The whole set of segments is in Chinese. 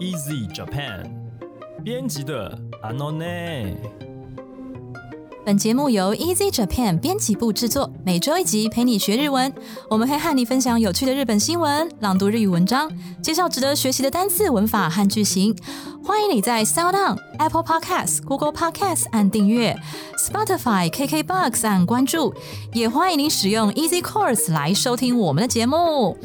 Easy Japan 编辑的 a n o n 本节目由 Easy Japan 编辑部制作，每周一集陪你学日文。我们会和你分享有趣的日本新闻、朗读日语文章、介绍值得学习的单词、文法和句型。欢迎你在 Sound On、Apple Podcasts、Google Podcasts 按订阅，Spotify、KKBox 按关注，也欢迎您使用 Easy Course 来收听我们的节目。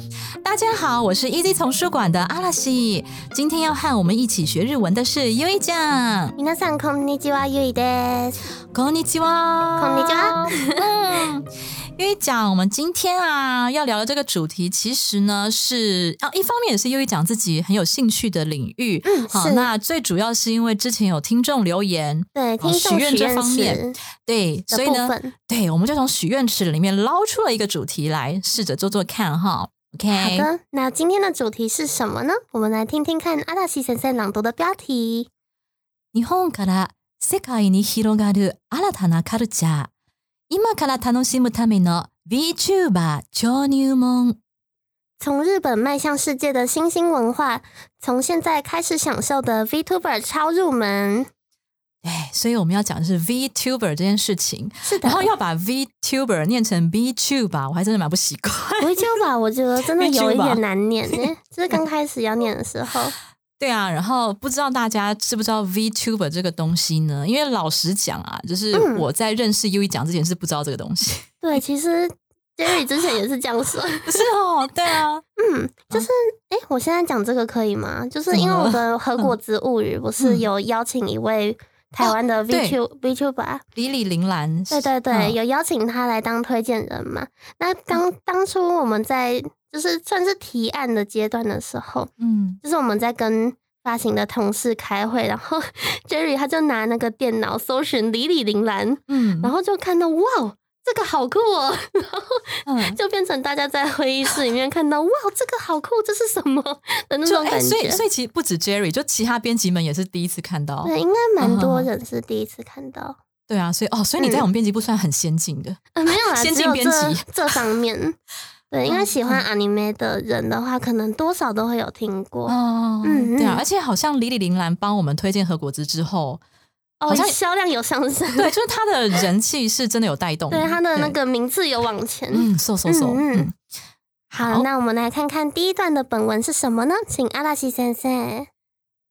大家好，我是 Easy 丛书馆的阿拉西，今天要和我们一起学日文的是优一酱。皆さんこんにちは、ゆいです。 こんにちは，こんにちは。嗯，优一讲，我们今天啊要聊的这个主题，其实呢是啊，一方面也是优一讲自己很有兴趣的领域。嗯，好，是那最主要是因为之前有听众留言，对听众许愿这方面池对，的所以呢，部分。对，我们就从许愿池里面捞出了一个主题来，试着做做看哈。好 OK，的，那今天的主题是什么呢？我们来听听看阿大西先生朗读的标题。日本から 世界に広がる新たなカルチャー。今から楽しむための VTuber 超入門。从日本迈向世界的新兴文化，从现在开始享受的 VTuber 超入门。对，所以我们要讲的是 VTuber 这件事情，是的，然后要把 VTuber 念成 VTuber，我还真的蛮不习惯。 VTuber 我觉得真的有一 VTuber 点难念呢，就是刚开始要念的时候。 对啊，然后不知道大家知不知道 VTuber 这个东西呢？因为老实讲啊，就是嗯我在认识 U 一讲之前是不知道这个东西。对，其实 Jerry 之前也是这样说。是哦，对啊，嗯，就是哎、诶我现在讲这个可以吗？就是因为我的《和果子物语》不是嗯有邀请一位台湾的 VTuber、VTuber，李李玲兰，对对对，嗯。有邀请他来当推荐人嘛？那当当初我们在就是算是提案的阶段的时候，嗯，就是我们在跟发行的同事开会，然后 Jerry 他就拿那个电脑搜寻李李玲兰，嗯。然后就看到哇，这个好酷哦，然后嗯，就变成大家在会议室里面看到哇，这个好酷，这是什么的那种感觉。所以所以其实不止 Jerry，就其他编辑们也是第一次看到。对，应该蛮多嗯人是第一次看到。对啊，所以哦，所以你在我们编辑部算很先进的。呃，没有啦，先进编辑这方面。对，因为嗯喜欢 anime 的人的话，可能多少都会有听过。哦，嗯对啊，嗯而且好像李李铃兰帮我们推荐和果子之后，哦销量有上升，对，就是他的人气是真的有带动，对他的那对个名次有往前。嗯，嗖嗖嗖，嗯，好，那我们来看看第一段的本文是什么呢？请阿拉西先生。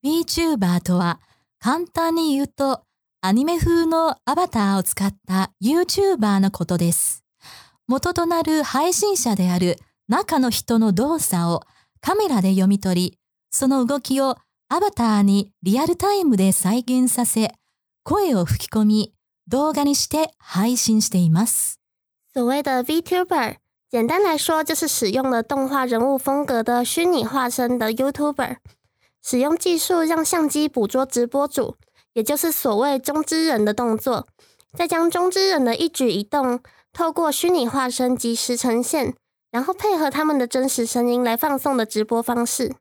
VTuber とは簡単に言うとアニメ風のアバターを使った YouTuber のことです。元となる配信者である中の人の動作をカメラで読み取り、その動きをアバターにリアルタイムで再現させ、声を吹き込み、動画にして配信しています。所谓的 VTuber，简单来说就是使用了动画人物风格的虚拟化身的 YouTuber，使用技术让相机捕捉直播主，也就是所谓中之人的动作，再将中之人的一举一动透过虚拟化身及时呈现，然后配合他们的真实声音来放送的直播方式。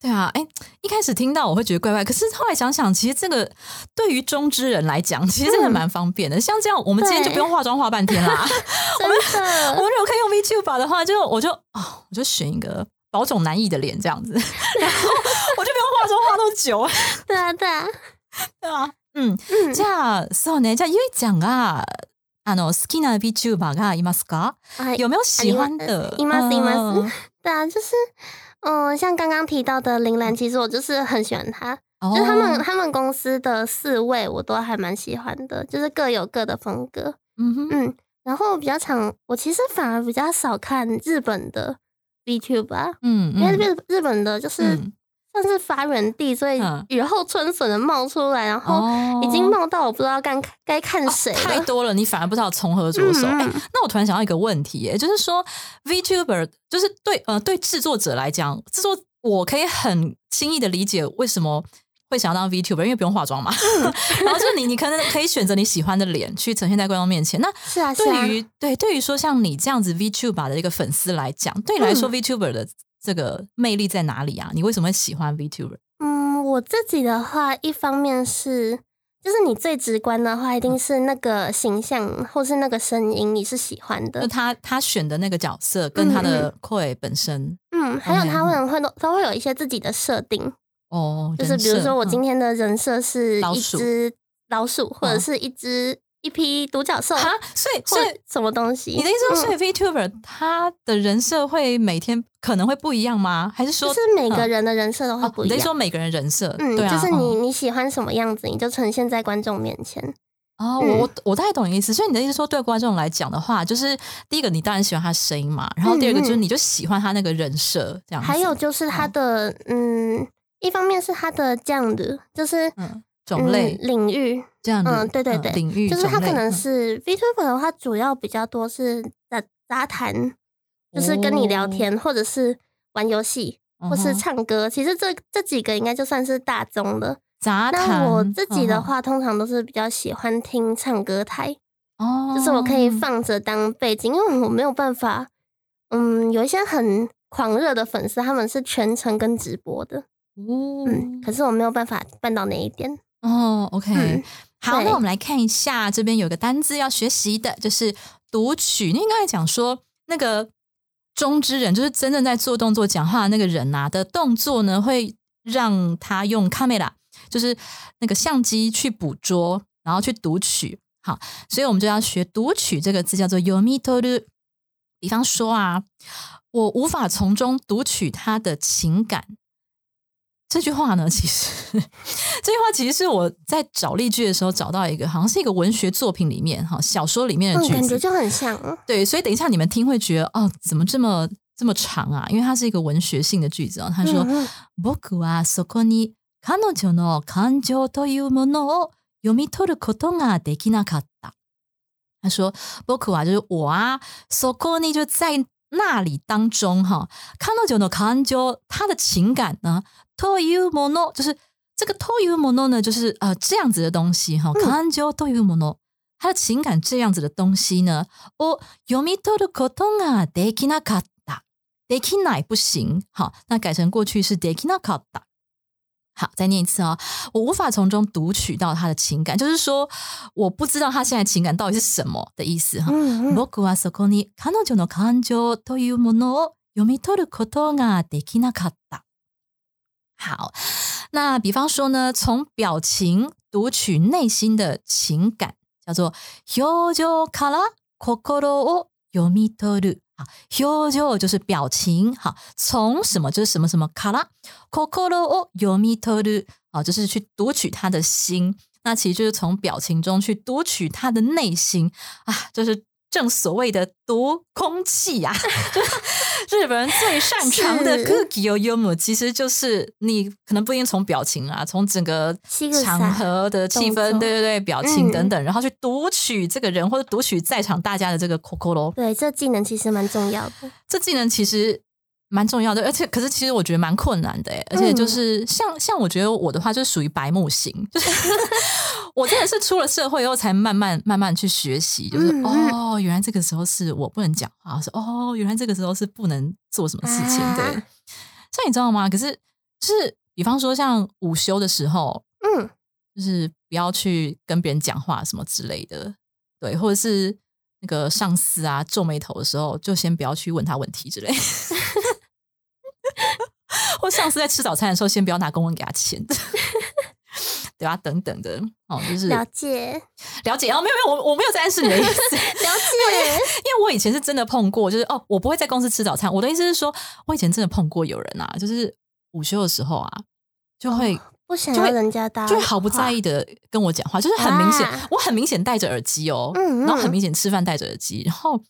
对啊，哎，一开始听到我会觉得怪怪，可是后来想想，其实这个对于中之人来讲，其实真的蛮方便的。像这样，我们今天就对不用化妆化半天啦。真我的，们如果可以用 VTuber 的话，就我就哦，我就选一个保种难易的脸这样子，然后我就不用化妆化那么久，对啊，对啊，对啊，嗯，嗯じゃあそうね、じゃあゆいちゃんがあの好きな VTuber がいますか？啊有没有喜欢的？いますいます嗯对啊，就是， 嗯，像刚刚提到的铃兰，其实我就是很喜欢他，哦就是他们他们公司的四位我都还蛮喜欢的，就是各有各的风格，嗯哼，嗯，然后比较常，我其实反而比较少看日本的 VTube 吧，嗯因为嗯。日日本的就是嗯算是发源地，所以嗯雨后春笋的冒出来，然后哦已经冒到我不知道该该看谁了，太多了，你反而不知道从何着手。那我突然想到一个问题，耶，就是说 VTuber 就是对呃对制作者来讲，制作我可以很轻易的理解为什么会想要当 VTuber，因为不用化妆嘛。然后就是你你可能可以选择你喜欢的脸去呈现在观众面前。那是啊是啊，对于对对于说像你这样子 VTuber 的一个粉丝来讲，对你来说、VTuber 的这个魅力在哪里啊？你为什么会喜欢 VTuber？嗯，我自己的话，一方面是就是你最直观的话，一定是那个形象或是那个声音，你是喜欢就的。他他选的那个角色跟他的 Koi 本身，嗯，还有他们会都都会有一些自己的设定，哦，就是比如说我嗯今天的人设是一只老鼠，或者嗯是一只一批独角兽，哈，所以所以什么东西？你的意思说，嗯所以 VTuber 他的人设会每天可能会不一样吗？还是说就是每个人的人设都会哦不一样。你说每个人人设，嗯，对啊，就是你嗯你喜欢什么样子，你就呈现在观众面前。哦，嗯我我我大概懂你的意思。所以你的意思说，对观众来讲的话，就是第一个你当然喜欢他的声音嘛，然后第二个就是你就喜欢他那个人设这样子。还有就是他的嗯，一方面是他的这样的，就是嗯种类嗯领域，这样子，嗯对对对领域就是它可能种类嗯是 VTuber 的话，主要比较多是杂杂谈，就是跟你聊天，或者是玩游戏，或是唱歌。其实这这几个应该就算是大众的。杂谈。那我自己的话，通常都是比较喜欢听唱歌台，哦，就是我可以放着当背景，因为我没有办法。嗯，有一些很狂热的粉丝，他们是全程跟直播的，哦，嗯，可是我没有办法办到那一点。哦，OK，、嗯好，那我们来看一下，这边有个单字要学习的，就是读取。你刚才讲说那个中之人，就是真正在做动作、讲话的那个人啊的动作呢，会让他用 camera，就是那个相机去捕捉，然后去读取。好，所以我们就要学读取这个字，叫做 yomitoru。比方说啊，我无法从中读取他的情感。这句话呢，其实这句话其实是我在找例句的时候找到一个，好像是一个文学作品里面哈小说里面的嗯，句子。感觉就很像。嗯对，所以等一下你们听会觉得哦，怎么这么这么长啊？因为它是一个文学性的句子哦。他说嗯嗯：“僕はそこに彼女の感情というものを読み取ることができなかった。”他说：“僕は就是我啊，そこに就在 那里当中哈，彼女の感情，他的情感呢，というもの就是这个というもの呢，就是呃这样子的东西哈，嗯感情というもの。”他的情感这样子的东西呢，を読み取ることができなかった。できない不行，好，那改成过去式できなかった。 好，再念一次哦。我无法从中读取到他的情感，就是说我不知道他现在情感到底是什么的意思哈。嗯嗯僕はそこに彼女の感情というものを読み取ることができなかった。好，那比方说呢，从表情读取内心的情感，叫做表情から心を読み取る。 好，表情就是表情，好，从什么就是什么什么から心を読み取る，好，就是去读取他的心。那其实就是从表情中去读取他的内心啊，就是 正所谓的读空气呀、就是日本人最擅长的是。cookie 幽默，其实就是你可能不一定从表情啊，从整个场萨合的气氛，对对对，表情嗯。等等，然后去读取这个人或者读取在场大家的这个 coco 对，这技能其实蛮重要的。这技能其实蛮重要的，而且可是其实我觉得蛮困难的诶，而且就是像、像我觉得我的话就是属于白目型，就是 我真的是出了社会以后才慢慢慢慢去学习，就是、哦，原来这个时候是我不能讲话，我说哦，原来这个时候是不能做什么事情，啊对。像你知道吗？可是就是比方说像午休的时候，嗯，就是不要去跟别人讲话什么之类的，对，或者是那个上司啊皱眉头的时候，就先不要去问他问题之类。或上司在吃早餐的时候，先不要拿公文给他签，对啊，等等的哦，就是了解了解哦，没有没有，我我没有在暗示你的意思，了解。因为我以前是真的碰过，就是哦，我不会在公司吃早餐。我的意思是说，我以前真的碰过有人啊，就是午休的时候啊，就会、不想要人家搭，就会毫不在意。的跟我讲话，就是很明显，啊我很明显戴着耳机哦，嗯嗯然后很明显吃饭戴着耳机，然后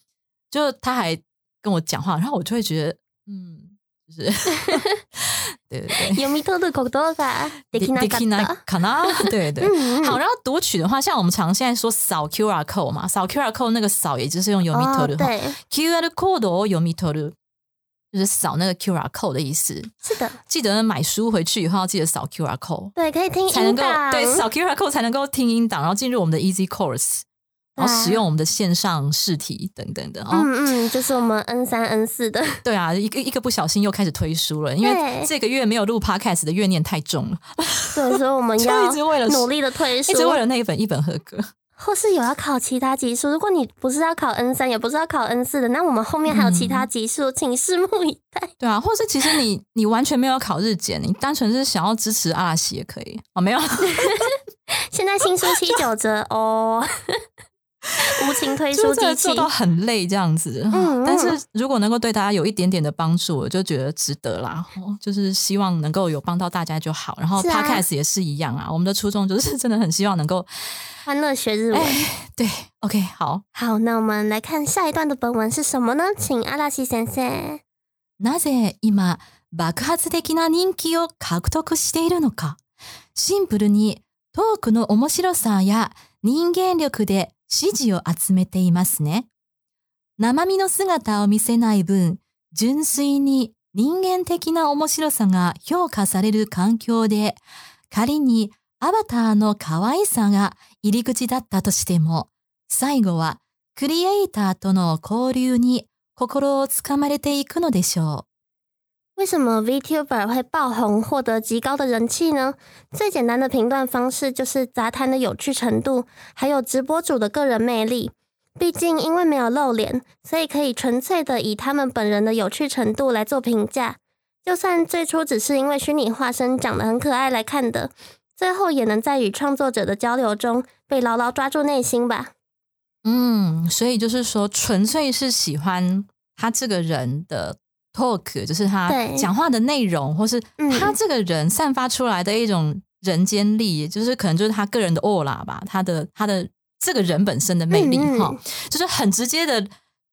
就他还跟我讲话，然后我就会觉得，嗯，就是 对对对。読み取ることができなかできなった。かな？对对，嗯嗯好。然后读取的话，像我们常现在说扫 QR code 嘛，扫 QR code 那个扫也就是用 yomi 哦， toru 对， QR code 哦 yomi toru 就是扫那个 QR code 的意思。是的，记得买书回去以后要记得扫 QR code，对，可以听才能够音档，对扫 QR code 才能够听音档，然后进入我们的 Easy Course， 然后使用我们的线上试题等等的哦。嗯嗯，就是我们 N 三 N 四的，对啊，一个一个不小心又开始推书了，因为对这个月没有录 Podcast 的怨念太重了，对，所以我们 要一直为了努力的推书一，直为了那一本一本合格。或是有要考其他级数。如果你不是要考 N 三，也不是要考 N 四的，那我们后面还有其他级数，请拭目以待。对啊，或是其实你你完全没有要考日检，你单纯是想要支持阿拉西也可以哦，没有。现在新书七九折哦，无情推出机器做，到很累这样子。嗯但是如果能够对大家有一点点的帮助，我就觉得值得啦。哦就是希望能够有帮到大家就好。然后是啊 podcast 也是一样啊，我们的初衷就是真的很希望能够欢乐学日文。哎，对，OK，好。好，那我们来看下一段的本文是什么呢？请阿拉西先生。なぜ今爆発的な人気を獲得しているのか。シンプルにトークの面白さや人間力で 支持を集めていますね。生身の姿を見せない分、純粋に人間的な面白さが評価される環境で、仮にアバターの可愛さが入り口だったとしても、最後はクリエイターとの交流に心をつかまれていくのでしょう为什么 VTuber 会爆红，获得极高的人气呢？最简单的评断方式就是杂谈的有趣程度，还有直播主的个人魅力。毕竟因为没有露脸，所以可以纯粹的以他们本人的有趣程度来做评价。就算最初只是因为虚拟化身长得很可爱来看的，最后也能在与创作者的交流中被牢牢抓住内心吧。嗯，所以就是说，纯粹是喜欢他这个人的 talk，就是他对讲话的内容，或是嗯他这个人散发出来的一种人间力，就是可能就是他个人的 aura 吧，他的他的这个人本身的魅力嗯嗯哈、就是很直接的。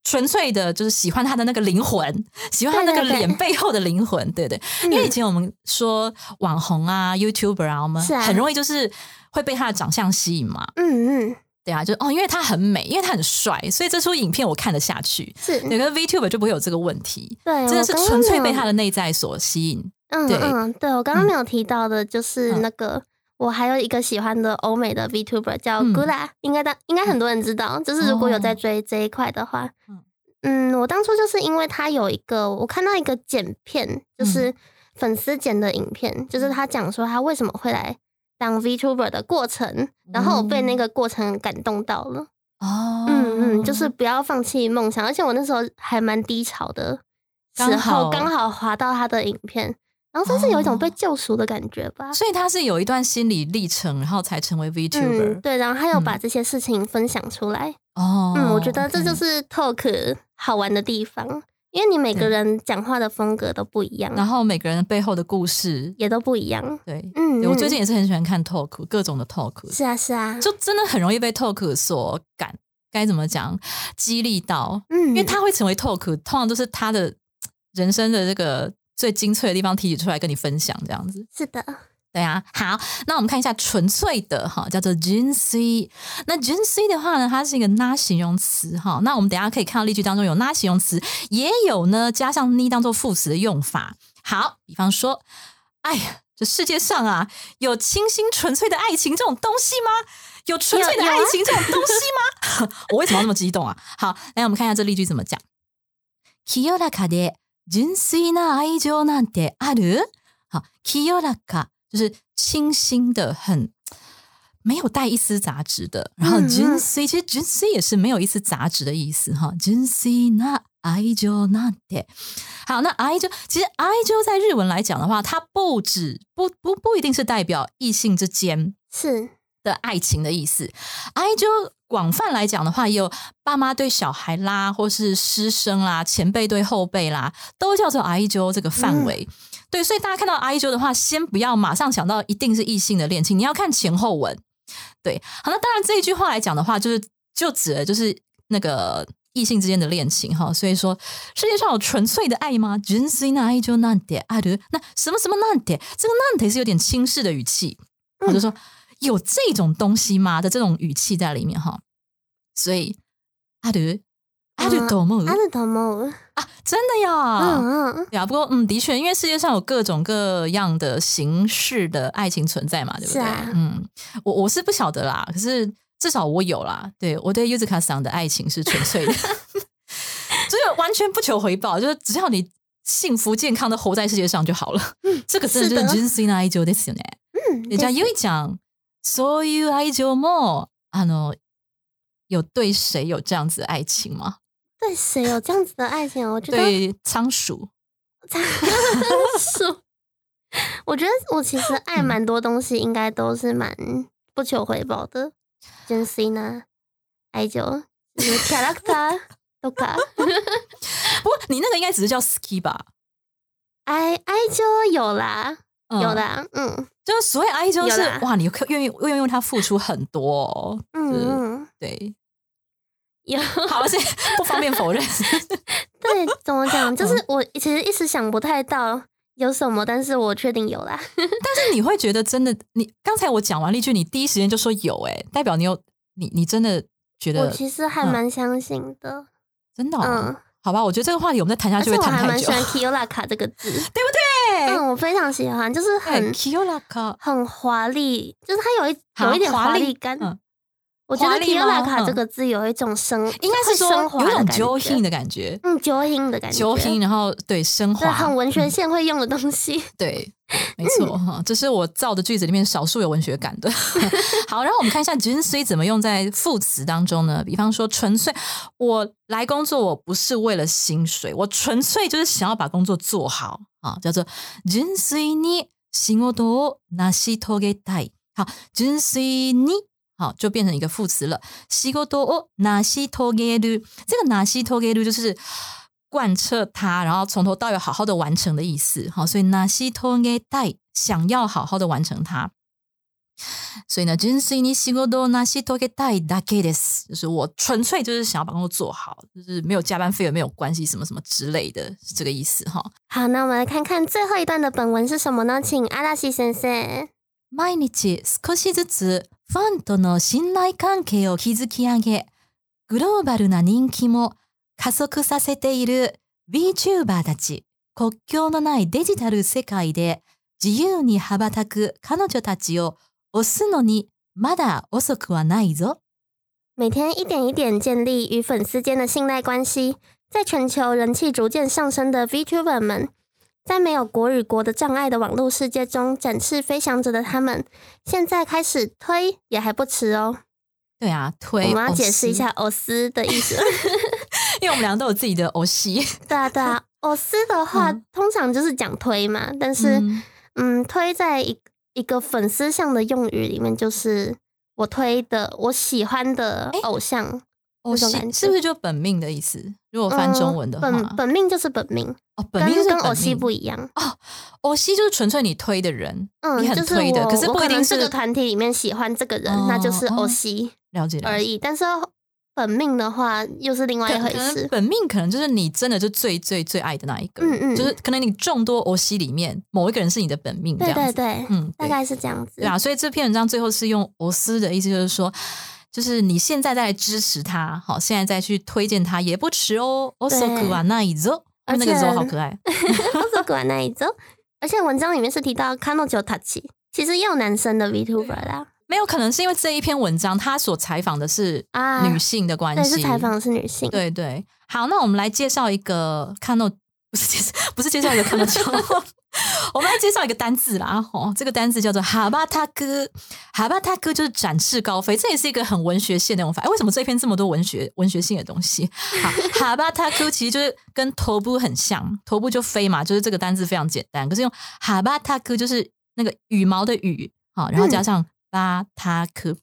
纯粹的，就是喜欢他的那个灵魂，喜欢他那个脸背后的灵魂，对对。因为以前我们说网红啊、YouTuber 啊，我们很容易就是会被他的长相吸引嘛。嗯嗯，对啊，就哦，因为他很美，因为他很帅，所以这出影片我看得下去。是，有个 VTuber 就不会有这个问题，对，真的是纯粹被他的内在所吸引。对嗯嗯，对我刚刚嗯没有提到的，就是嗯。那个、我还有一个喜欢的欧美的 VTuber 叫嗯。Gula，、应该大应该很多人知道，就是如果有在追这一块的话，嗯。嗯我当初就是因为他有一个我看到一个剪片，就是粉丝剪的影片，就是他讲说他为什么会来当 VTuber 的过程，然后我被那个过程感动到了。哦嗯嗯，就是不要放弃梦想，而且我那时候还蛮低潮的时候，刚好滑到他的影片，然后算是有一种被哦救赎的感觉吧。所以他是有一段心理历程，然后才成为 VTuber。嗯，对，然后他有把嗯这些事情分享出来。哦，嗯，我觉得这就是 talk 好玩的地方，因为你每个对人讲话的风格都不一样，然后每个人背后的故事，也都不一样。对，嗯，对我最嗯近也是很喜欢看 talk，各种的 talk，是啊是啊，就真的很容易被 talk 所感，该怎么讲，激励到。嗯，因为他会成为 talk，通常都是他的人生的这个最精粹的地方提取出来跟你分享，这样子。是的，对啊，好，那我们看一下纯粹的哈，叫做纯粹。那纯粹的话呢，它是一个拉形容词哈。那我们等一下可以看到例句当中有拉形容词，也有呢加上 ni 当做副词的用法。好，比方说，哎呀，这世界上啊有清新纯粹的爱情这种东西吗？有纯粹的有有啊爱情这种东西吗？我为什么要那么激动啊？好，来我们看一下这例句怎么讲。清らかで純粋な愛情なんてある？好，清らか 就是清新的，很没有带一丝杂质的。然后嗯嗯純粋其实純粋也是没有一丝杂质的意思哈。純粋な愛情なんて。好，那愛情其实愛情在日文来讲的话，它不止不不不一定是代表异性之间是的爱情的意思。爱就广泛来讲的话，也有爸妈对小孩啦，或是师生啦、前辈对后辈啦，都叫做爱纠这个范围。 对，所以大家看到爱纠的话，先不要马上想到一定是异性的恋情，你要看前后文。对，好，那当然这一句话来讲的话，就是就指的就是那个异性之间的恋情哈。所以说，世界上有纯粹的爱吗？純粋な愛情なんてある？那什么什么なんて？这个なんて是有点轻视的语气，我就说。有这种东西吗的这种语气在里面哈，所以ある あると思う阿鲁多莫，啊，真的呀，嗯嗯，对啊，不过嗯，的确，因为世界上有各种各样的形式的爱情存在嘛，对不对？是啊嗯，我我是不晓得啦，可是至少我有啦，对我对 Yuzuka 桑的爱情是纯粹的，就是完全不求回報，就是只要你幸福健康的活在世界上就好了。这个真的就是是的純粋な愛情ですよね。嗯，でじゃあゆいちゃん、そういう愛情も、あの、 有对谁有这样子的爱情吗？ 对谁有这样子的爱情？我觉得对仓鼠，是，我觉得我其实爱嗯蛮多东西，应该都是蛮不求回报的。真心呢，爱就就是 character 都卡，不过你那个应该只是叫 ski 吧？爱爱就有啦，嗯有，啦，嗯就是所谓爱就是哇，你可愿意愿意为他付出很多、哦，嗯嗯，对，有。好，是不方便否认。对，怎么讲？嗯就是我其实一时想不太到有什么，但是我确定有啦。但是你会觉得真的，你刚才我讲完例句，你第一时间就说有、哎，代表你有你你真的觉得我其实还嗯蛮相信的，真的、哦嗯，好吧？我觉得这个话题我们再谈下而且我去会谈太久，还蛮喜欢 “kiolaka” 这个字，对不对？嗯，我非常喜欢，就是很 “kiolaka”，很华丽，就是它有一有一点华丽华丽感。嗯我觉得华丽 Kiola 吗卡这嗯个字有一种升，应该是说会升华有一种的感 j 觉 o 的感觉嗯 j o i 的感觉 j o 然后对升对，华，很文学嗯线会用的东西。对，没错哈，这是我造的句子里面少数有文学感的。好，然后我们看一下纯粹怎么用在副词当中呢？比方说，纯粹我来工作，我不是为了薪水，我纯粹就是想要把工作做好啊，叫做純粋に仕事を成し遂げたい。好，純粋に。 好，就变成一个副词了。仕事を成し遂げる，这个成し遂げる就是贯彻它，然后从头到尾好好的完成的意思。好，所以成し遂げたい，想要好好的完成它。所以呢，純粋に仕事を成し遂げたいだけです，就是我纯粹就是想要把工作做好，就是没有加班费也没有关系，什么什么之类的，是这个意思哈。好，那我们来看看最后一段的本文是什么呢？请阿拉西先生。毎日少しずつ ファンとの信頼関係を築き上げ、グローバルな人気も加速させている VTuber たち、国境のないデジタル世界で自由に羽ばたく彼女たちを推すのにまだ遅くはないぞ。每天一点一点建立与粉丝间的信赖关系，在全球人气逐渐上升的 VTuber 们，在没有国与国的障碍的网络世界中展翅飞翔着的他们，现在开始推也还不迟哦。对啊，推我们要解释一下“偶斯”的意思。因为我们两个都有自己的偶戏。对啊，对啊，“偶斯”的话、嗯通常就是讲推嘛，但是嗯嗯推在一一个粉丝向的用语里面，就是我推的我喜欢的偶像。偶是不是就本命的意思？如果翻中文的话，嗯本本命就是本命，哦，本命就是跟跟偶戏命不一样哦。偶西就是纯粹你推的人，嗯，你很就是推的，我可是不一定是这个团体里面喜欢这个人，哦那就是哦偶戏了解了解。而已。但是本命的话，又是另外一回事。本命可能就是你真的就最最最爱的那一个，嗯嗯就是可能你众多偶西里面某一个人是你的本命，这对样，对对，嗯，大概是这样子。对啊，所以这篇文章最后是用“偶斯”的意思，就是说，就是你现在在支持他，好，现在再去推荐他也不迟哦。o s o k u wa nai zo，而那个 zo 且好可爱，这个那一周，而且文章里面是提到 Kano j o Tachi，其实也有男生的 VTuber 啦。没有可能是因为这一篇文章他所采访的是啊女性的关对，系，是采访的是女性。对对，好，那我们来介绍一个看到不是介绍不是介绍一个看到 我们来介绍一个单字啦。哦，这个单字叫做哈巴塔哥，哈巴塔哥就是展翅高飞，这也是一个很文学性的用法。哎，为什么这篇这么多文学文学性的东西？好，哈巴塔哥其实就是跟头部很像，头部就飞嘛，就是这个单字非常简单。可是用哈巴塔哥就是那个羽毛的羽，好，然后加上巴塔科。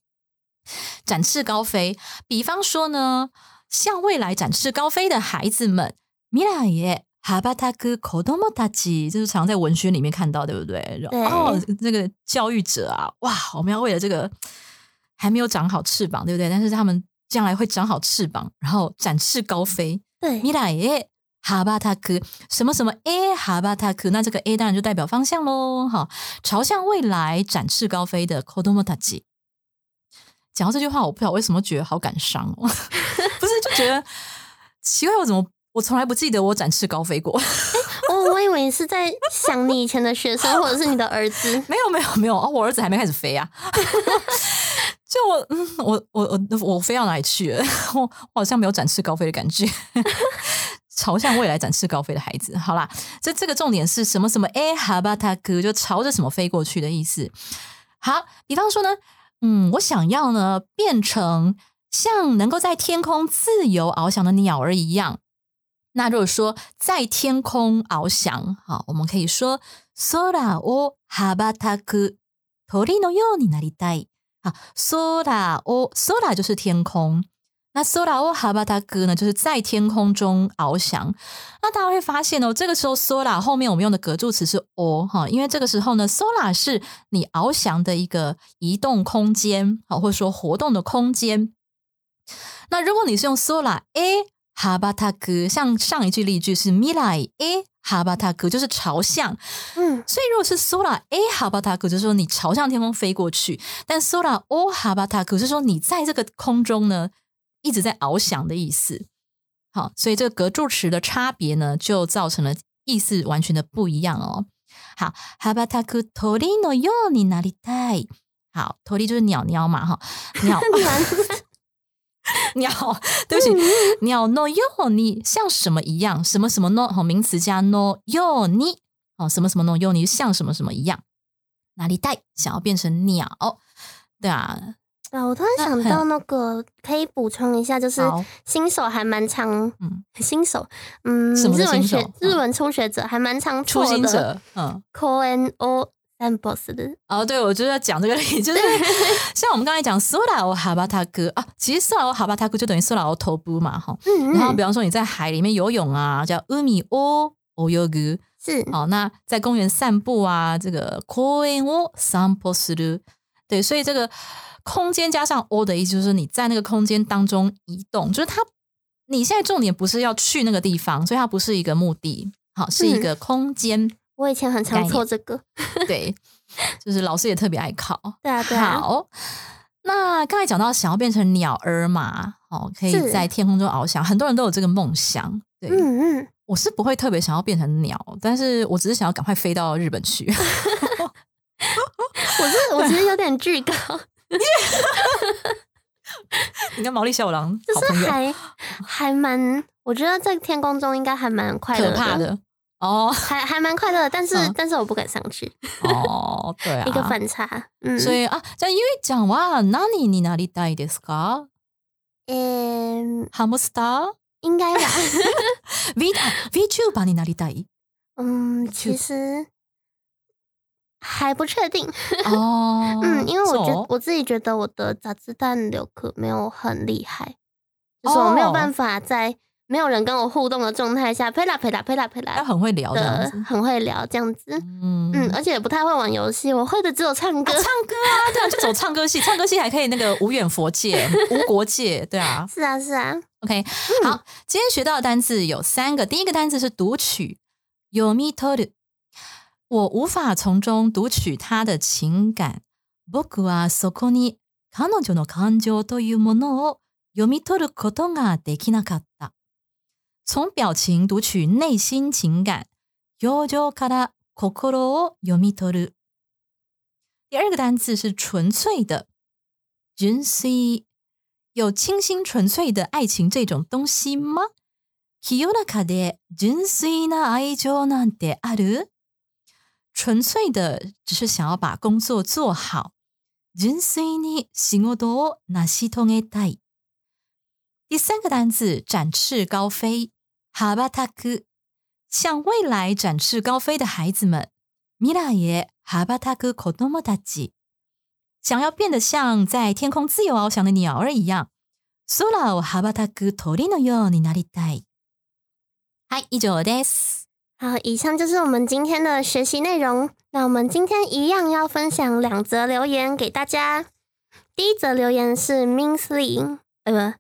展翅高飞。比方说呢，向未来展翅高飞的孩子们，未来へ羽ばたく子供たち，这是常在文学里面看到，对不对？对哦，这个教育者啊，哇，我们要为了这个还没有长好翅膀，对不对？但是他们将来会长好翅膀，然后展翅高飞。对，未来へ羽ばたく什么什么诶，羽ばたく，那这个 A 当然就代表方向喽，哈，朝向未来展翅高飞的子供たち。讲到这句话，我不知道为什么觉得好感伤哦，不是就觉得奇怪，我怎么 我从来不记得我展翅高飞过？我 我以为你是在想你以前的学生，或者是你的儿子。没有没有没有哦，我儿子还没开始飞啊。就我嗯，我我我我飞到哪里去了？我我好像没有展翅高飞的感觉。朝向未来展翅高飞的孩子，好啦，这这个重点是什么什么？哎，哈巴塔哥就朝着什么飞过去的意思。好，比方说呢，嗯，我想要呢变成像能够在天空自由翱翔的鸟儿一样。那如果说在天空翱翔，好，我们可以说空を羽ばたく鳥のようになりたい。啊，空を空就是天空。那 sola o habata 哥呢，就是在天空中翱翔。那大家会发现哦，这个时候 sola 后面我们用的格助词是 o 哈，因为这个时候呢，sola 是你翱翔的一个移动空间，好，或者说活动的空间。那如果你是用 sola a Habata 哥，像上一句例句是 milai a habata 哥，就是朝向。嗯，所以如果是 sola a habata 哥，就是说你朝向天空飞过去；但 sola o habata 哥，就是说你在这个空中呢。一直在翱翔的意思，好，所以这个格助词的差别呢，就造成了意思完全的不一样哦。好，哈巴塔克托利诺哟，你哪里带？好，托利就是鸟鸟嘛，哈，鸟 鸟，对不起，鸟诺哟，你像什么一样？什么什么诺？好，名词加诺哟，你哦，什么什么诺哟，你像什么什么一样？哪里带？想要变成鸟，对啊。啊，我突然想到那个，可以补充一下，就是新手还蛮常，嗯，新手，嗯，日文学日文初学者还蛮常初心者，嗯，ko n o and boss 的，哦，对，我就是要讲这个例，就是 像我们刚才讲 sola o habata 啊，其实 sola o habata 就等于 sola o tobu 嘛，哈，然后比方说你在海里面游泳啊，叫 umi o oyogu，是，好，那在公园散步啊，这个 ko n o sanpo 对，所以这个。空间加上 o 的意思就是你在那个空间当中移动，就是它。你现在重点不是要去那个地方，所以它不是一个目的，好，是一个空间。我以前很常错这个，对，就是老师也特别爱考。对啊，对啊。好，那刚才讲到想要变成鸟儿嘛，哦，可以在天空中翱翔，很多人都有这个梦想。对，嗯嗯，我是不会特别想要变成鸟，但是我只是想要赶快飞到日本去。我是我其实有点惧高。你跟毛利小五郎就是还还蛮，我觉得在天空中应该还蛮快乐的哦，还还蛮快乐，但是但是我不敢上去哦，对啊，一个反差，嗯，所以啊，じゃゆいちゃんは何になりたいですか？嗯，ハムスター应该吧？V V Tuber になりたい？嗯，其实。还不确定哦，嗯，因为我觉我自己觉得我的杂志弹流课没有很厉害，就是我没有办法在 没有人跟我互动的状态下，呸啦呸啦呸啦呸啦，他很会聊的，很会聊这样子，嗯嗯，而且也不太会玩游戏，我会的只有唱歌，唱歌啊，对啊，就走唱歌系，唱歌系还可以那个无远佛界、无国界，对啊，是啊是啊，OK，好，今天学到的单词有三个，第一个单词是读取，yomitoru。我无法从中读取他的情感。僕はそこに彼女の感情というものを読み取ることができなかった。 从表情读取内心情感。表情から心を読み取る。第二个单词是纯粹的。純粋。有清新纯粹的爱情这种东西吗？清らで純粋な愛情なんてある？纯粹的只是想要把工作做好。純粋に仕事を成し遂げたい。第三个单词展翅高飞。 羽ばたく。向未来展翅高飞的孩子们。未来へ羽ばたく子供たち。想要变得像在天空自由翱翔的鸟儿一样。空を羽ばたく鳥のようになりたい。はい、以上です。好，以上就是我们今天的学习内容。那我们今天一样要分享两则留言给大家。第一则留言是 Minsling，呃，不，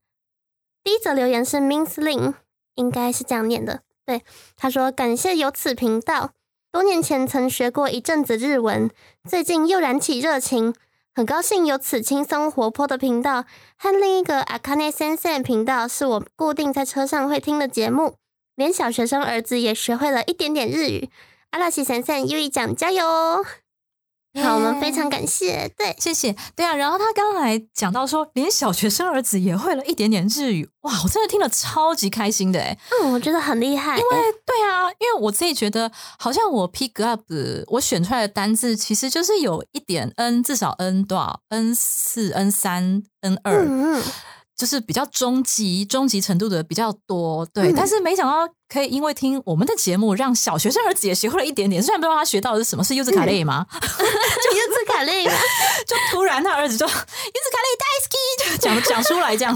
第一则留言是 Minsling， 应该是这样念的。对，他说感谢有此频道。多年前曾学过一阵子日文，最近又燃起热情，很高兴有此轻松活泼的频道和另一个 Akane Sensei 频道是我固定在车上会听的节目。连小学生儿子也学会了一点点日语。阿拉西闪闪又一讲加油！好，我们非常感谢，对，谢谢，对啊。然后他刚才讲到说，连小学生儿子也会了一点点日语，哇，我真的听了超级开心的哎。嗯，我觉得很厉害，因为对啊，因为我自己觉得，好像我 pick up 我选出来的单字，其实就是有一点 n，至少 n 多少 n 四 n 三 n 二。就是比较终极、终极程度的比较多，对。嗯但是没想到可以因为听我们的节目，让小学生儿子也学会了一点点。虽然不知道他学到的是什么，是柚子卡类吗？就 柚子卡类嘛，就突然他儿子就柚子卡类大 ski 就讲讲出来这样，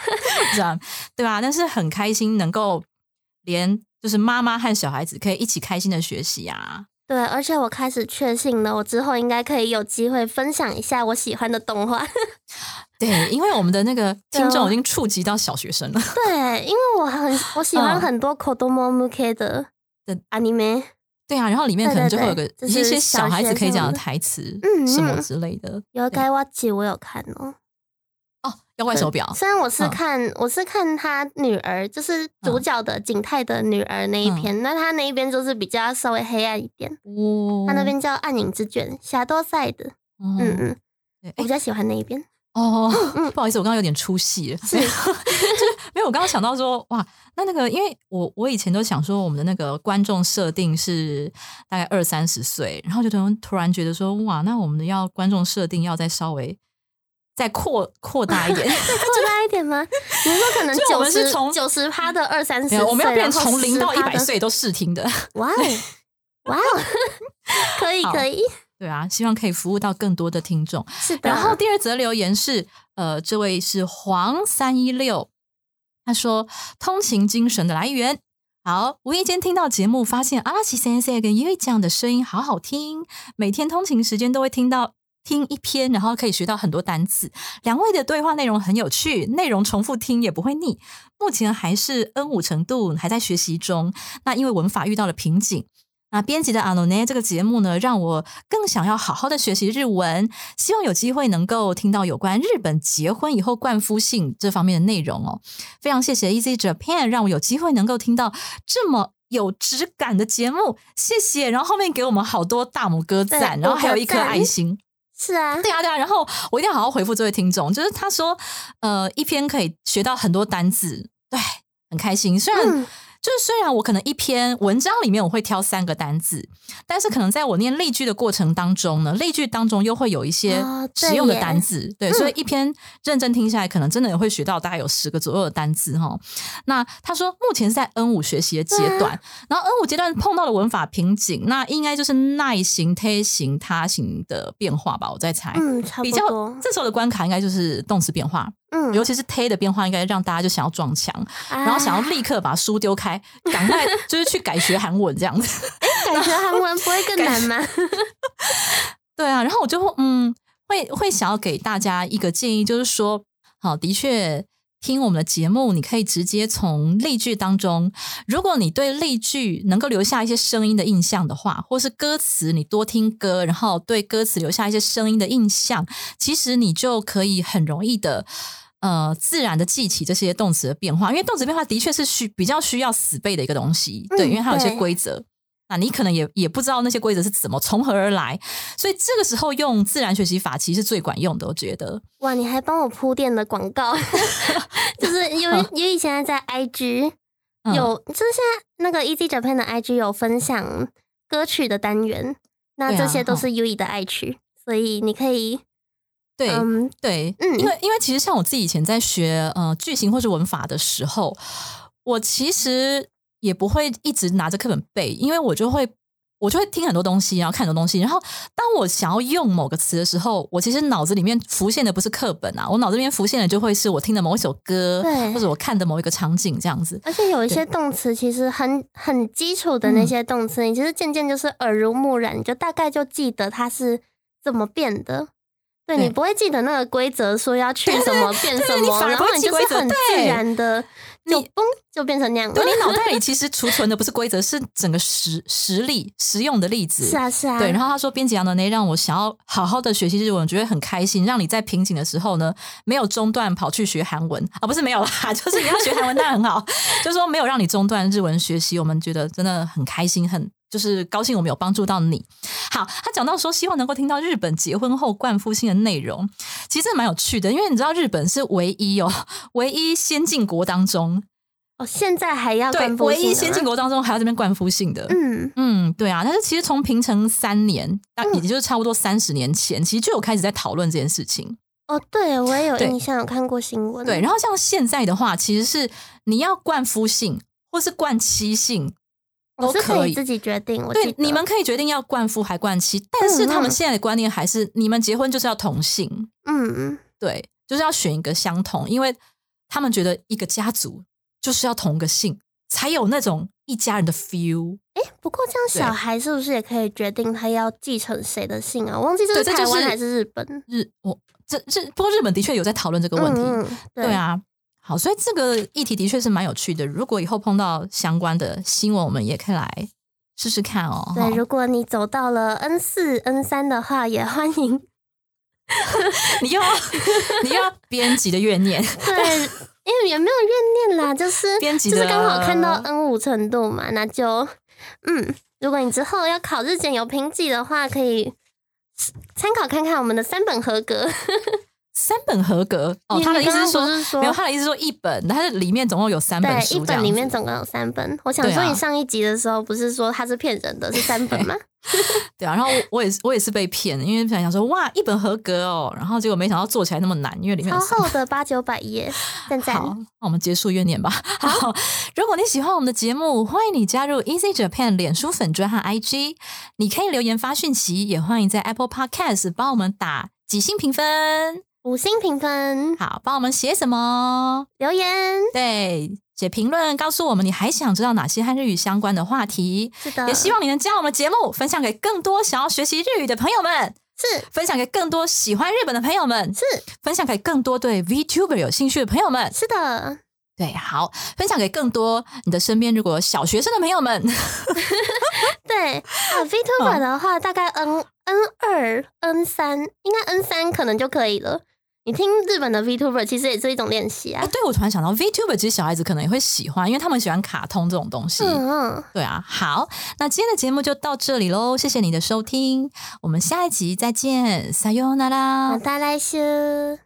这样对吧？但是很开心能够连就是妈妈和小孩子可以一起开心的学习啊。对，而且我开始确信了，我之后应该可以有机会分享一下我喜欢的动画。对，因为我们的那个 听众已经触及到小学生了。对，因为我很 我喜欢嗯很多 Kodomo Muke 的的 anime。对啊，然后里面可能就会有个一些小孩子可以讲的台词，嗯什么嗯之类的。有该 watch 我有看哦，哦，妖怪手表，虽然我是嗯。看、我是看他女儿，就是主角的景泰的女儿那一嗯。篇，那他那一边就是比较稍微黑暗一点，哦。他那边叫暗影之卷，霞多赛的，嗯嗯。我比较喜欢那一边。哦，嗯 不好意思，我刚刚有点出戏。了，是。就是 没有。我刚刚想到说，哇，那那个，因为我我以前都想说，我们的那个观众设定是大概二三十岁，然后就突然突然觉得说，哇，那我们的要观众设定要再稍微再扩扩大一点，再扩大一点吗？你是说可能就我九十们是从九十趴的二三十岁，没有，我们要变成从零到一？百岁都试听的。哇哦，哇哦，可以可以，对啊，希望可以服务到更多的听众。是的。然后第二则留言是，呃，这位是黄三一六，他说通勤精神的来源。好，无意间听到节目，发现阿拉奇先生跟 U 这样的声音好好听，每天通勤时间都会听到。听一篇，然后可以学到很多单词。两位的对话内容很有趣，内容重复听也不会腻。目前还是 N 五程度，还在学习中。那因为文法遇到了瓶颈，那编辑的阿诺内这个节目呢，让我更想要好好的学习日文，希望有机会能够听到有关日本结婚以后冠夫姓这方面的内容哦。非常谢谢 Easy Japan，让我有机会能够听到这么。有质感的节目，谢谢。然后后面给我们好多大拇哥赞，然后还有一颗爱心。是啊，对啊，对啊。然后我一定要好好回复这位听众，就是他说，呃，一篇可以学到很多单字，对，很开心。虽然、嗯就是虽然我可能一篇文章里面我会挑三个单字，但是可能在我念例句的过程当中呢，例句当中又会有一些实用的耶单字，对，嗯所以一篇认真听下来，可能真的也会学到大概有十个左右的单字哈。那他说目前是在 N 五学习的阶对段，然后 N 五阶段碰到了文法瓶颈，那应该就是耐型、贴型、他型的变化吧，我在猜。嗯，差比较这时候的关卡应该就是动词变化，嗯，尤其是 t 的变化，应该让大家就想要撞墙，然后想要啊立刻把书丢开，赶快 就是去改学韩文这样子。改学韩文不会更难吗？对啊，然后我就嗯会会想要给大家一个建议，就是说，好，的确。听我们的节目，你可以直接从例句当中，如果你对例句能够留下一些声音的印象的话，或是歌词，你多听歌，然后对歌词留下一些声音的印象，其实你就可以很容易的。呃，自然的记起这些动词的变化，因为动词变化的确是需比较需要死背的一个东西，对，嗯因为它有一些对规则，那你可能也也不知道那些规则是怎么从何而来，所以这个时候用自然学习法其实是最管用的，我觉得。哇，你还帮我铺垫了广告，就是因为因为现在在 IG 嗯。有，就是现在那个 Easy Japan 的 IG 有分享歌曲的单元，那这些都是 U E 的爱曲，所以你可以对，嗯对，嗯因为因为其实像我自己以前在学呃句型或是文法的时候，我其实也不会一直拿着课本背，因为我就会我就会听很多东西，然后看很多东西，然后当我想要用某个词的时候，我其实脑子里面浮现的不是课本啊，我脑子里面浮现的就会是我听的某一首歌，对或者我看的某一个场景这样子。而且有一些动词其实很很基础的嗯那些动词，你其实渐渐就是耳濡目染，你就大概就记得它是怎么变的。对对你不会记得那个规则，说要去什么变什么，然后你就是很自然的就你嘣就变成那样对。你脑袋里其实储存的不是规则，是整个实实例实用的例子。是啊是啊，对，然后他说编辑杨的呢，让我想要好好的学习日文，我觉得很开心。让你在瓶颈的时候呢，没有中断跑去学韩文啊，不是没有啦，就是你要学韩文那很好，就是说没有让你中断日文学习，我们觉得真的很开心，很就是高兴我们有帮助到你。好，他讲到说希望能够听到日本结婚后冠夫姓的内容，其实蛮有趣的，因为你知道日本是唯一哦，唯一先进国当中，哦，现在还要对，冠夫唯一先进国当中还要这边冠夫姓的，嗯嗯，对啊，但是其实从平成三年，那嗯也就是差不多三十年前，其实就有开始在讨论这件事情。哦，对我也有印象，有看过新闻。对，然后像现在的话，其实是你要冠夫姓或是冠妻姓都可以以自己决定。我对，你们可以决定要冠夫还冠妻，但是他们嗯现在的观念还是你们结婚就是要同姓，嗯嗯，对，就是要选一个相同，因为他们觉得一个家族就是要同个姓，才有那种一家人的 feel。不过这样小孩是不是也可以决定他要继承谁的姓啊？我忘记这是台湾还是日本日我这这不过日本的确有在讨论这个问题，嗯嗯对，啊。好，所以这个议题的确是蛮有趣的。如果以后碰到相关的新闻，我们也可以来试试看哦。对，如果你走到了 N 四、N 三的话，也欢迎。你又要你又要编辑的怨念，对，因为也没有怨念啦，就是编辑就是刚好看到 N 五程度嘛，那就嗯，如果你之后要考日检有评级的话，可以参考看看我们的三本合格。三本合格哦。他的意思是说，是说没有他的意思是说一本，它是里面总共有三本一本里面总共有三本。我想说，你上一集的时候不是说他是骗人的，是三本吗？对啊。然后我我也是我也是被骗，因为本来想说哇一本合格哦，然后结果没想到做起来那么难，因为里面有超厚的八九百页，赞赞。好，那我们结束怨念吧。好，如果你喜欢我们的节目，欢迎你加入 Easy Japan 脸书粉专和 IG，你可以留言发讯息，也欢迎在 Apple Podcast 帮我们打几星评分。五星评分，好，帮我们写什么？留言对，写评论告诉我们你还想知道哪些和日语相关的话题。是的，也希望你能将我们节目分享给更多想要学习日语的朋友们，是分享给更多喜欢日本的朋友们，是分享给更多对 VTuber 有兴趣的朋友们。是的，对，好，分享给更多你的身边如果有小学生的朋友们。对啊，VTuber 的话，大概 N N 二、N 三，应该 N 三可能就可以了。你听日本的 VTuber，其实也是一种练习哎、啊。对我突然想到，VTuber 其实小孩子可能也会喜欢，因为他们喜欢卡通这种东西。嗯嗯，对啊，好，那今天的节目就到这里喽，谢谢你的收听，我们下一集再见，撒由那ま拉。た来週。